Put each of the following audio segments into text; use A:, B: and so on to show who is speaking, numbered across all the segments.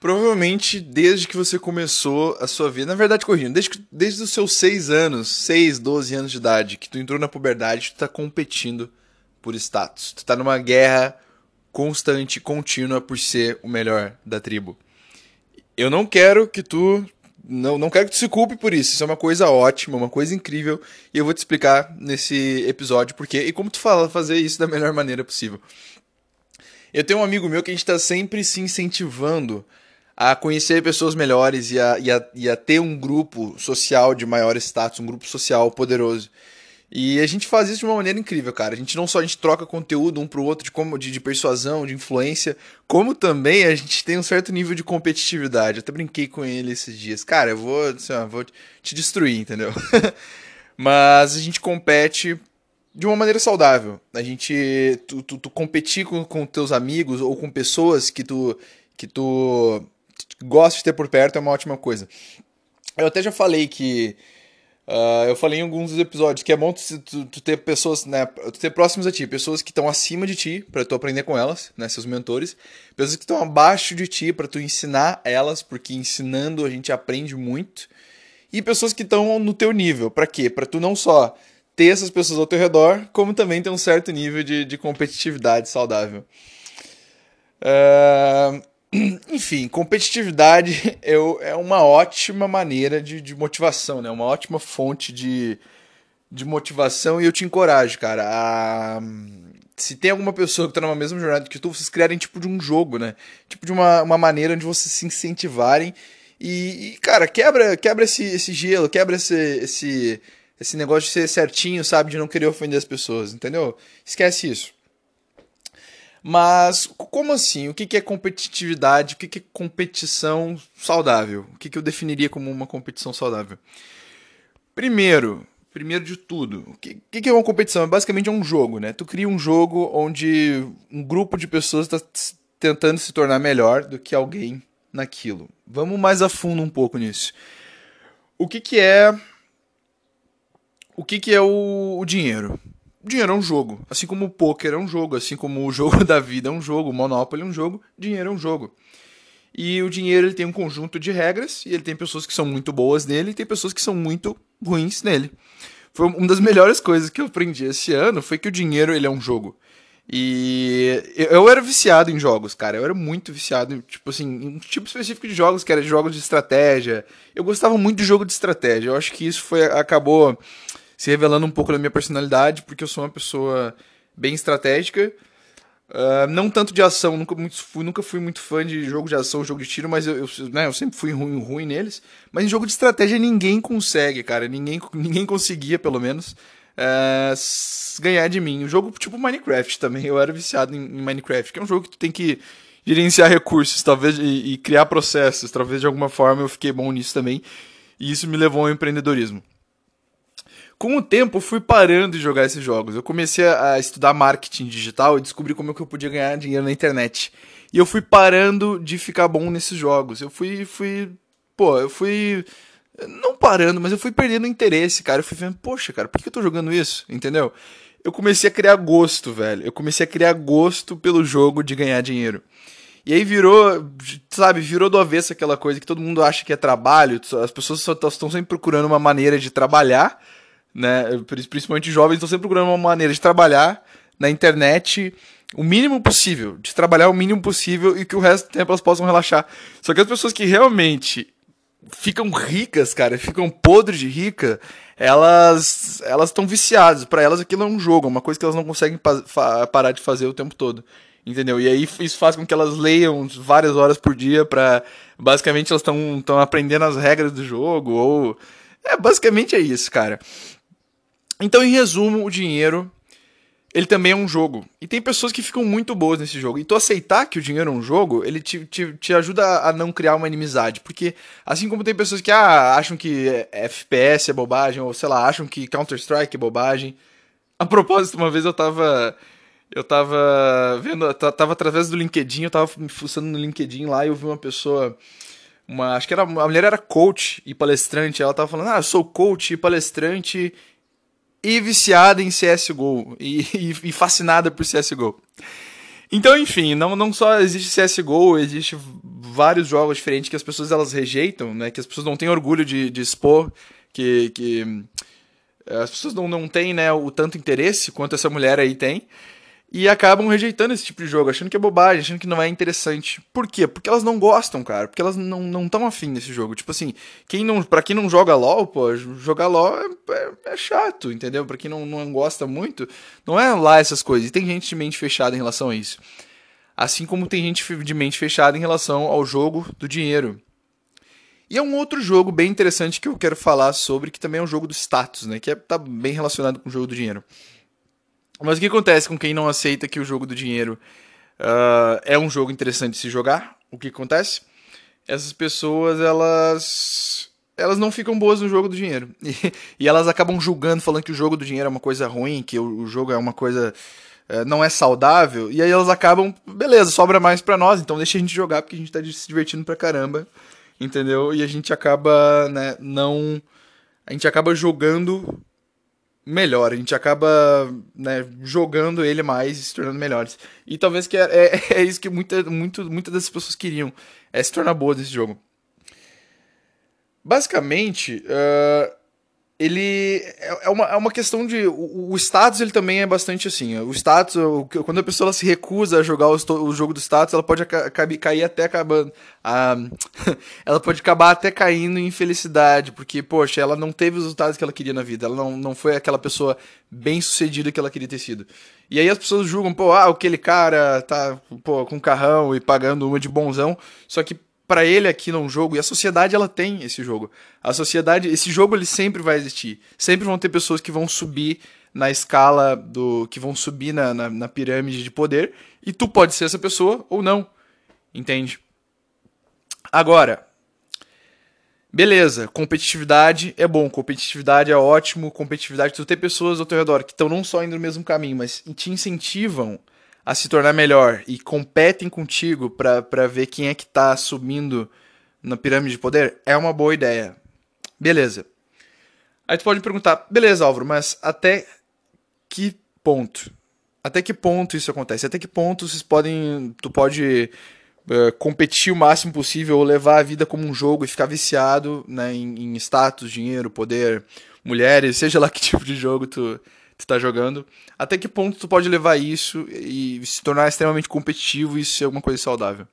A: Provavelmente desde que você começou a sua vida, na verdade, corrigindo, desde, desde os seus 6 anos, 6, 12 anos de idade, que tu entrou na puberdade, tu tá competindo por status. Tu tá numa guerra constante, contínua por ser o melhor da tribo. Eu não quero que tu não, não quero que tu se culpe por isso. Isso é uma coisa ótima, uma coisa incrível. E eu vou te explicar nesse episódio por quê e como tu fala fazer isso da melhor maneira possível. Eu tenho um amigo meu que a gente está sempre se incentivando a conhecer pessoas melhores e a, e, a, e a ter um grupo social de maior status, um grupo social poderoso. E a gente faz isso de uma maneira incrível, cara. A gente não só a gente troca conteúdo um pro outro de como de, de persuasão, de influência, como também a gente tem um certo nível de competitividade. Eu até brinquei com ele esses dias. Cara, eu vou, assim, ó, vou te destruir, entendeu? Mas a gente compete de uma maneira saudável. A gente tu, tu, tu competir com, com teus amigos ou com pessoas que tu que tu gosta de ter por perto é uma ótima coisa. Eu até já falei que. Uh, eu falei em alguns dos episódios que é bom tu, tu, tu, ter pessoas, né, tu ter próximos a ti, pessoas que estão acima de ti para tu aprender com elas, né, seus mentores, pessoas que estão abaixo de ti para tu ensinar elas, porque ensinando a gente aprende muito, e pessoas que estão no teu nível, para quê? Para tu não só ter essas pessoas ao teu redor, como também ter um certo nível de, de competitividade saudável. Uh, enfim, competitividade é, é uma ótima maneira de, de motivação, né? Uma ótima fonte de, de motivação e eu te encorajo, cara, a... Se tem alguma pessoa que tá numa mesma jornada que tu, vocês criarem tipo de um jogo, né? Tipo de uma, uma maneira onde vocês se incentivarem e, e cara, quebra, quebra esse, esse gelo, quebra esse, esse, esse negócio de ser certinho, sabe? De não querer ofender as pessoas, entendeu? Esquece isso. Mas como assim? O que é competitividade? O que é competição saudável? O que eu definiria como uma competição saudável? Primeiro, primeiro de tudo, o que, é uma competição? É basicamente um jogo, né? Tu cria um jogo onde um grupo de pessoas está tentando se tornar melhor do que alguém naquilo. Vamos mais a fundo um pouco nisso. O que, é o que, é o dinheiro? Dinheiro é um jogo. Assim como o poker é um jogo, assim como o jogo da vida é um jogo, o Monopoly é um jogo, dinheiro é um jogo. E o dinheiro ele tem um conjunto de regras e ele tem pessoas que são muito boas nele e tem pessoas que são muito ruins nele. Foi uma das melhores coisas que eu aprendi esse ano foi que o dinheiro ele é um jogo. E eu era viciado em jogos, cara. Eu era muito viciado, tipo assim, em um tipo específico de jogos, que era de jogos de estratégia. Eu gostava muito de jogo de estratégia. Eu acho que isso foi acabou se revelando um pouco da minha personalidade, porque eu sou uma pessoa bem estratégica. Uh, não tanto de ação, nunca, muito, fui, nunca fui muito fã de jogo de ação, jogo de tiro, mas eu, eu, né, eu sempre fui ruim, ruim neles. Mas em jogo de estratégia ninguém consegue, cara. Ninguém, ninguém conseguia, pelo menos, uh, ganhar de mim. Um jogo tipo Minecraft também. Eu era viciado em, em, Minecraft, que é um jogo que tu tem que gerenciar recursos, talvez, e, e criar processos. Talvez de alguma forma eu fiquei bom nisso também. E isso me levou ao empreendedorismo com o tempo, fui parando de jogar esses jogos. Eu comecei a estudar marketing digital e descobri como é que eu podia ganhar dinheiro na internet. E eu fui parando de ficar bom nesses jogos. Eu fui, fui, pô, eu fui não parando, mas eu fui perdendo interesse, cara. Eu fui vendo, poxa, cara, por que eu tô jogando isso? Entendeu? Eu comecei a criar gosto, velho. Eu comecei a criar gosto pelo jogo de ganhar dinheiro. E aí virou, sabe, virou do avesso aquela coisa que todo mundo acha que é trabalho. As pessoas só estão sempre procurando uma maneira de trabalhar né? Principalmente jovens estão sempre procurando uma maneira de trabalhar na internet o mínimo possível, de trabalhar o mínimo possível e que o resto do tempo elas possam relaxar. Só que as pessoas que realmente ficam ricas, cara, ficam podres de rica, elas elas estão viciadas. Para elas aquilo é um jogo, é uma coisa que elas não conseguem pa parar de fazer o tempo todo. Entendeu? E aí isso faz com que elas leiam várias horas por dia para basicamente elas estão aprendendo as regras do jogo ou é basicamente é isso, cara. Então, em resumo, o dinheiro ele também é um jogo. E tem pessoas que ficam muito boas nesse jogo. E tu aceitar que o dinheiro é um jogo, ele te, te, te ajuda a não criar uma inimizade. Porque, assim como tem pessoas que ah, acham que FPS é bobagem, ou sei lá, acham que Counter-Strike é bobagem. A propósito, uma vez eu tava. Eu tava vendo. Tava através do LinkedIn, eu tava me fuçando no LinkedIn lá e eu vi uma pessoa. Uma, acho que era, a mulher era coach e palestrante. Ela tava falando: Ah, eu sou coach e palestrante e viciada em CSGO e, e, e fascinada por CSGO. Então, enfim, não, não só existe CSGO, existe vários jogos diferentes que as pessoas elas rejeitam, né? Que as pessoas não têm orgulho de, de expor, que, que eh, as pessoas não, não têm né, o tanto interesse quanto essa mulher aí tem e acabam rejeitando esse tipo de jogo, achando que é bobagem, achando que não é interessante. Por quê? Porque elas não gostam, cara. Porque elas não não afim desse jogo. Tipo assim, quem não, pra quem não joga LOL, pô, jogar LOL é, é, é, chato, entendeu? Pra quem não, não gosta muito, não é lá essas coisas. E tem gente de mente fechada em relação a isso. Assim como tem gente de mente fechada em relação ao jogo do dinheiro. E é um outro jogo bem interessante que eu quero falar sobre, que também é um jogo do status, né? Que é, tá bem relacionado com o jogo do dinheiro. Mas o que acontece com quem não aceita que o jogo do dinheiro uh, é um jogo interessante de se jogar? O que acontece? Essas pessoas, elas elas não ficam boas no jogo do dinheiro. E, e elas acabam julgando, falando que o jogo do dinheiro é uma coisa ruim, que o, o jogo é uma coisa. Uh, não é saudável. E aí elas acabam, beleza, sobra mais pra nós, então deixa a gente jogar porque a gente tá se divertindo pra caramba. Entendeu? E a gente acaba, né, não. A gente acaba jogando melhor. A gente acaba né, jogando ele mais e se tornando melhores. E talvez que é, é, é isso que muita, muito, muitas das pessoas queriam. É se tornar boa desse jogo. Basicamente, uh, ele é, é uma, é uma questão de. O, o, status ele também é bastante assim. O status, o, quando a pessoa se recusa a jogar o, o jogo do status, ela pode cair até acabando. A, ela pode acabar até caindo em infelicidade, porque, poxa, ela não teve os resultados que ela queria na vida. Ela não, não foi aquela pessoa bem sucedida que ela queria ter sido. E aí as pessoas julgam, pô, ah, aquele cara tá pô, com carrão e pagando uma de bonzão. Só que para ele aqui num jogo, e a sociedade ela tem esse jogo. A sociedade, esse jogo ele sempre vai existir. Sempre vão ter pessoas que vão subir na escala do. que vão subir na, na, na pirâmide de poder, e tu pode ser essa pessoa ou não. Entende? Agora, Beleza, competitividade é bom, competitividade é ótimo, competitividade, tu ter pessoas ao teu redor que estão não só indo no mesmo caminho, mas te incentivam a se tornar melhor e competem contigo para ver quem é que tá subindo na pirâmide de poder, é uma boa ideia. Beleza. Aí tu pode me perguntar, beleza, Álvaro, mas até que ponto? Até que ponto isso acontece? Até que ponto vocês podem. Tu pode uh, competir o máximo possível ou levar a vida como um jogo e ficar viciado né, em, em status, dinheiro, poder, mulheres, seja lá que tipo de jogo tu, tu tá jogando. Até que ponto tu pode levar isso e se tornar extremamente competitivo e ser alguma coisa saudável?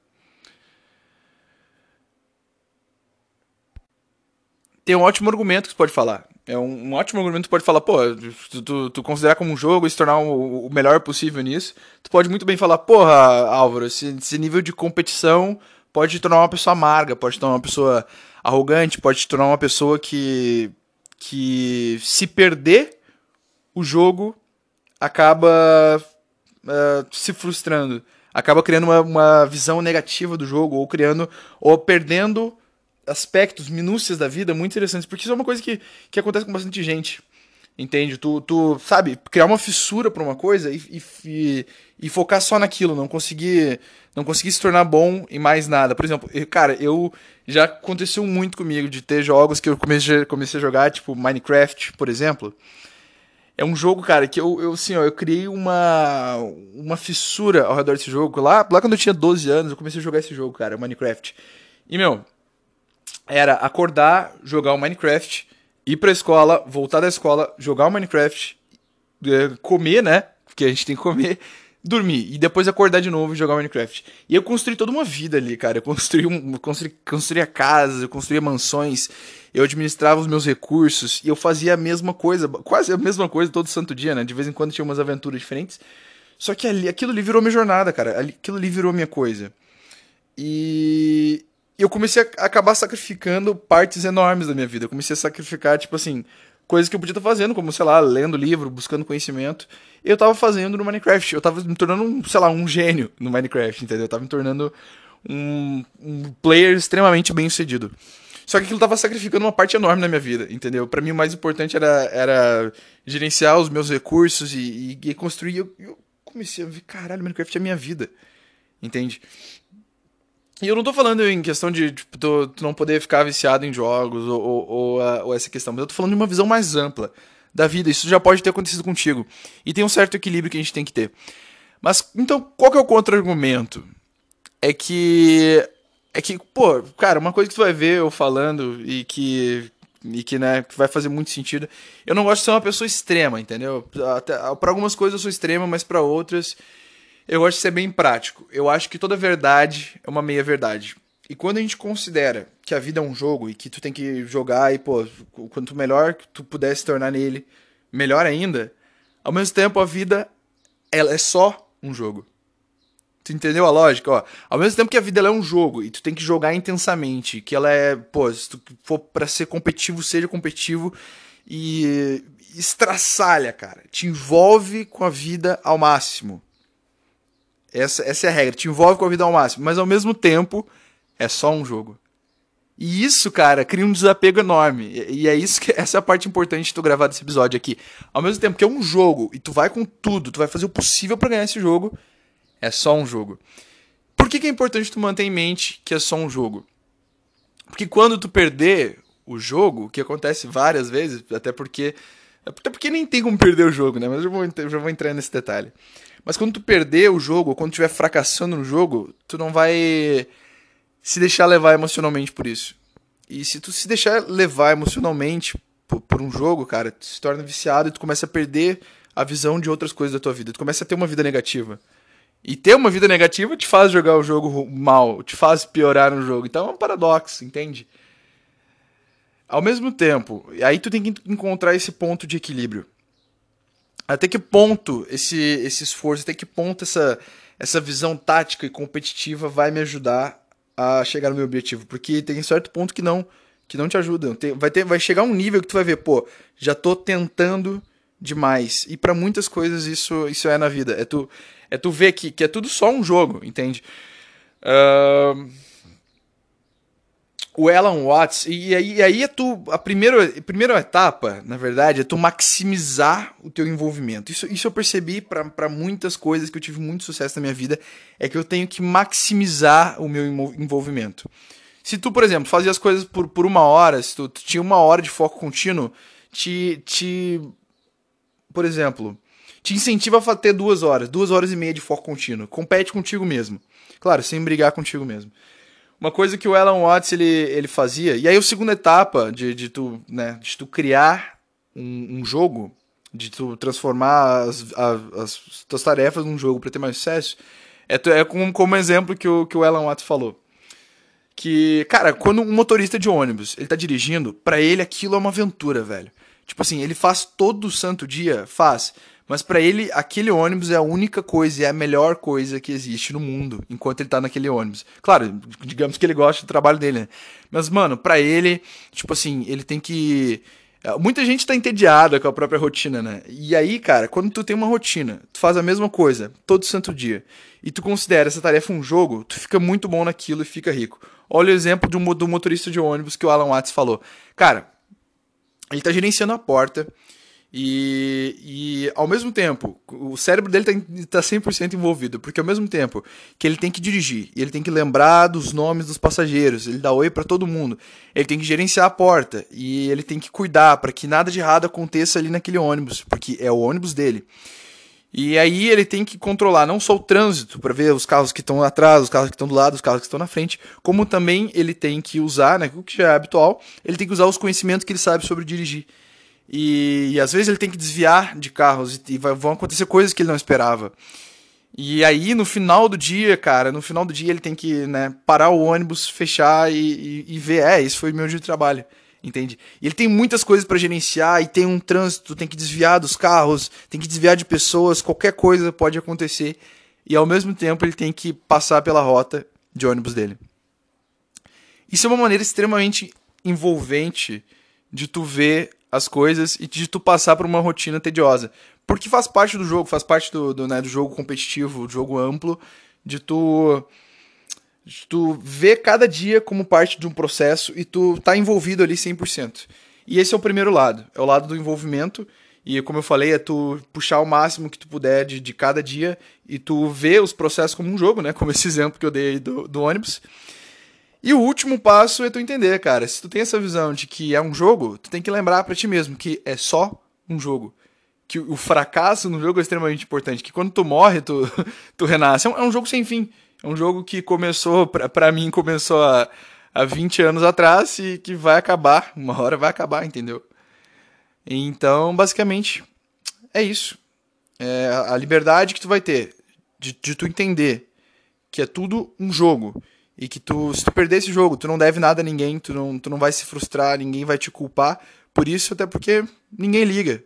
A: Tem um ótimo argumento que tu pode falar. É um, um ótimo argumento que tu pode falar, pô, tu, tu, tu considerar como um jogo e se tornar o, o, melhor possível nisso. Tu pode muito bem falar, porra, Álvaro, esse, esse nível de competição pode te tornar uma pessoa amarga, pode te tornar uma pessoa arrogante, pode te tornar uma pessoa que, que se perder o jogo acaba uh, se frustrando, acaba criando uma, uma visão negativa do jogo, ou criando, ou perdendo aspectos, minúcias da vida muito interessantes, porque isso é uma coisa que, que acontece com bastante gente. Entende? Tu, tu sabe, criar uma fissura pra uma coisa e, e, e, focar só naquilo, não conseguir não conseguir se tornar bom em mais nada. Por exemplo, eu, cara, eu já aconteceu muito comigo de ter jogos que eu comecei, comecei a jogar, tipo Minecraft, por exemplo. É um jogo, cara, que eu, eu assim, ó, eu criei uma, uma fissura ao redor desse jogo. Lá, lá quando eu tinha 12 anos, eu comecei a jogar esse jogo, cara, Minecraft. E, meu, era acordar, jogar o Minecraft, ir pra escola, voltar da escola, jogar o Minecraft, é, comer, né? Porque a gente tem que comer, dormir e depois acordar de novo e jogar Minecraft. E eu construí toda uma vida ali, cara. Eu construí, um, construí, construía casas, eu construía mansões, eu administrava os meus recursos e eu fazia a mesma coisa, quase a mesma coisa todo santo dia, né? De vez em quando tinha umas aventuras diferentes. Só que ali, aquilo ali virou minha jornada, cara. Aquilo ali virou minha coisa. E eu comecei a acabar sacrificando partes enormes da minha vida. Eu comecei a sacrificar, tipo assim, coisas que eu podia estar fazendo, como, sei lá, lendo livro, buscando conhecimento. Eu tava fazendo no Minecraft. Eu tava me tornando, um, sei lá, um gênio no Minecraft, entendeu? Eu tava me tornando um, um player extremamente bem sucedido. Só que aquilo tava sacrificando uma parte enorme na minha vida, entendeu? Para mim o mais importante era, era gerenciar os meus recursos e, e, e construir. Eu, eu comecei a ver, caralho, Minecraft é minha vida, entende? E eu não tô falando em questão de tipo, tu, tu não poder ficar viciado em jogos ou, ou, ou, ou, essa questão, mas eu tô falando de uma visão mais ampla da vida. Isso já pode ter acontecido contigo. E tem um certo equilíbrio que a gente tem que ter. Mas então, qual que é o contra-argumento? É que é que, pô, cara, uma coisa que tu vai ver eu falando e que e que, né, vai fazer muito sentido. Eu não gosto de ser uma pessoa extrema, entendeu? Até, para algumas coisas eu sou extrema, mas para outras eu gosto de ser bem prático. Eu acho que toda verdade é uma meia verdade. E quando a gente considera que a vida é um jogo e que tu tem que jogar e, pô, quanto melhor tu puder se tornar nele, melhor ainda, ao mesmo tempo a vida ela é só um jogo. Tu entendeu a lógica? Ó, ao mesmo tempo que a vida é um jogo e tu tem que jogar intensamente, que ela é, pô, se tu for pra ser competitivo, seja competitivo e estraçalha, cara. Te envolve com a vida ao máximo. Essa, essa é a regra, te envolve com a vida ao máximo, mas ao mesmo tempo é só um jogo. E isso, cara, cria um desapego enorme. E, é isso que essa é a parte importante de tu gravar desse episódio aqui. Ao mesmo tempo que é um jogo e tu vai com tudo, tu vai fazer o possível para ganhar esse jogo, é só um jogo. Por que, que é importante tu manter em mente que é só um jogo? Porque quando tu perder o jogo, que acontece várias vezes, até porque. Até porque nem tem como perder o jogo, né? Mas eu, vou, eu já vou entrar nesse detalhe. Mas quando tu perder o jogo, quando estiver fracassando no jogo, tu não vai se deixar levar emocionalmente por isso. E se tu se deixar levar emocionalmente por, por um jogo, cara, tu se torna viciado e tu começa a perder a visão de outras coisas da tua vida. Tu começa a ter uma vida negativa. E ter uma vida negativa te faz jogar o jogo mal, te faz piorar no jogo. Então é um paradoxo, entende? Ao mesmo tempo, aí tu tem que encontrar esse ponto de equilíbrio. Até que ponto esse, esse esforço, até que ponto essa, essa visão tática e competitiva vai me ajudar a chegar no meu objetivo? Porque tem certo ponto que não que não te ajuda. Tem, vai, ter, vai chegar um nível que tu vai ver, pô, já tô tentando demais. E para muitas coisas isso, isso é na vida. É tu é tu ver que, que é tudo só um jogo, entende? Uh, o Alan Watts, e aí, e aí é tu. A primeira, a primeira etapa, na verdade, é tu maximizar o teu envolvimento. Isso, isso eu percebi para muitas coisas que eu tive muito sucesso na minha vida, é que eu tenho que maximizar o meu envolvimento. Se tu, por exemplo, fazia as coisas por, por uma hora, se tu, tu tinha uma hora de foco contínuo, te. te por exemplo, te incentiva a ter duas horas, duas horas e meia de foco contínuo. Compete contigo mesmo. Claro, sem brigar contigo mesmo. Uma coisa que o Alan Watts ele, ele fazia, e aí a segunda etapa de, de, tu, né, de tu criar um, um jogo, de tu transformar as, as, as tuas tarefas num jogo para ter mais sucesso, é, é como, como exemplo que o, que o Alan Watts falou. Que, cara, quando um motorista de ônibus ele tá dirigindo, para ele aquilo é uma aventura, velho. Tipo assim, ele faz todo santo dia, faz. Mas para ele, aquele ônibus é a única coisa, é a melhor coisa que existe no mundo, enquanto ele tá naquele ônibus. Claro, digamos que ele gosta do trabalho dele, né? Mas, mano, para ele, tipo assim, ele tem que. É, muita gente tá entediada com a própria rotina, né? E aí, cara, quando tu tem uma rotina, tu faz a mesma coisa todo santo dia, e tu considera essa tarefa um jogo, tu fica muito bom naquilo e fica rico. Olha o exemplo do, do motorista de ônibus que o Alan Watts falou. Cara, ele tá gerenciando a porta, e, e ao mesmo tempo, o cérebro dele está tá 100% envolvido, porque ao mesmo tempo que ele tem que dirigir, ele tem que lembrar dos nomes dos passageiros, ele dá oi para todo mundo, ele tem que gerenciar a porta e ele tem que cuidar para que nada de errado aconteça ali naquele ônibus, porque é o ônibus dele. E aí ele tem que controlar não só o trânsito para ver os carros que estão atrás, os carros que estão do lado, os carros que estão na frente, como também ele tem que usar, né, o que já é habitual, ele tem que usar os conhecimentos que ele sabe sobre dirigir. E, e, às vezes ele tem que desviar de carros e, e vão acontecer coisas que ele não esperava. E aí, no final do dia, cara, no final do dia ele tem que né, parar o ônibus, fechar e, e, e ver, é, esse foi meu dia de trabalho, entende? E ele tem muitas coisas para gerenciar e tem um trânsito, tem que desviar dos carros, tem que desviar de pessoas, qualquer coisa pode acontecer. E ao mesmo tempo ele tem que passar pela rota de ônibus dele. Isso é uma maneira extremamente envolvente de tu ver as coisas e de tu passar por uma rotina tediosa. Porque faz parte do jogo, faz parte do, do, né, do jogo competitivo, do jogo amplo, de tu, de tu ver cada dia como parte de um processo e tu tá envolvido ali 100%. E esse é o primeiro lado, é o lado do envolvimento. E como eu falei, é tu puxar o máximo que tu puder de, de cada dia e tu ver os processos como um jogo, né? Como esse exemplo que eu dei do, do ônibus. E o último passo é tu entender, cara. Se tu tem essa visão de que é um jogo, tu tem que lembrar para ti mesmo que é só um jogo. que o fracasso no jogo é extremamente importante, que quando tu morre, tu, tu renasce. É um, é um jogo sem fim. É um jogo que começou, para mim, começou há, há 20 anos atrás e que vai acabar. Uma hora vai acabar, entendeu? Então, basicamente, é isso. É a liberdade que tu vai ter de, de tu entender que é tudo um jogo e que tu, se tu perder esse jogo, tu não deve nada a ninguém, tu não, tu não vai se frustrar, ninguém vai te culpar por isso, até porque ninguém liga,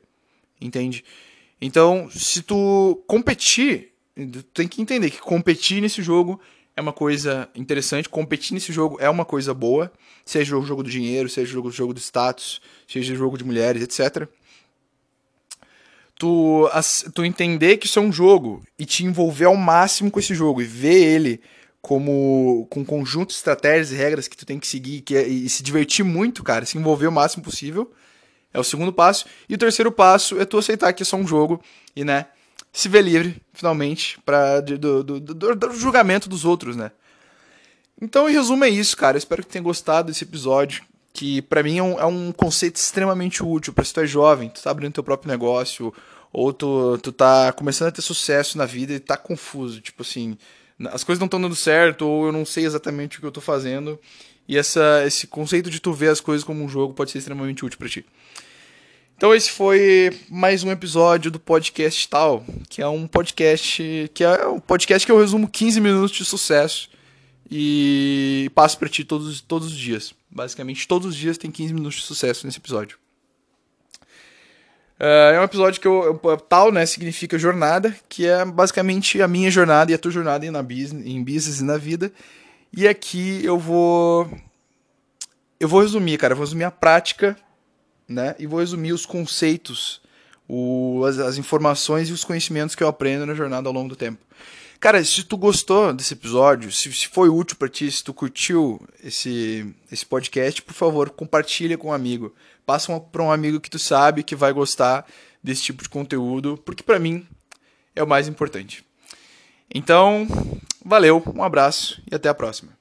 A: entende? Então, se tu competir, tu tem que entender que competir nesse jogo é uma coisa interessante, competir nesse jogo é uma coisa boa, seja o jogo do dinheiro, seja o jogo do status, seja o jogo de mulheres, etc. Tu, tu entender que isso é um jogo e te envolver ao máximo com esse jogo e ver ele como com conjunto de estratégias e regras que tu tem que seguir que é, e se divertir muito, cara, se envolver o máximo possível. É o segundo passo. E o terceiro passo é tu aceitar que é só um jogo e, né, se ver livre, finalmente, pra, do, do, do, do julgamento dos outros, né. Então, em resumo, é isso, cara. Eu espero que tenha gostado desse episódio, que para mim é um, é um, conceito extremamente útil para se tu é jovem, tu tá abrindo teu próprio negócio, ou tu, tu tá começando a ter sucesso na vida e tá confuso, tipo assim, as coisas não estão dando certo, ou eu não sei exatamente o que eu tô fazendo. E essa, esse conceito de tu ver as coisas como um jogo pode ser extremamente útil para ti. Então esse foi mais um episódio do podcast tal, que é um podcast que é um podcast que eu resumo 15 minutos de sucesso e passo para ti todos, todos os dias. Basicamente todos os dias tem 15 minutos de sucesso nesse episódio. Uh, é um episódio que eu, eu, tal, né, significa jornada, que é basicamente a minha jornada e a tua jornada na business, em business e na vida. E aqui eu vou eu vou resumir, cara, eu vou resumir a prática, né, e vou resumir os conceitos, o, as, as informações e os conhecimentos que eu aprendo na jornada ao longo do tempo. Cara, se tu gostou desse episódio, se, se foi útil para ti, se tu curtiu esse, esse podcast, por favor, compartilha com um amigo. Passa para um amigo que tu sabe que vai gostar desse tipo de conteúdo, porque para mim é o mais importante. Então, valeu, um abraço e até a próxima.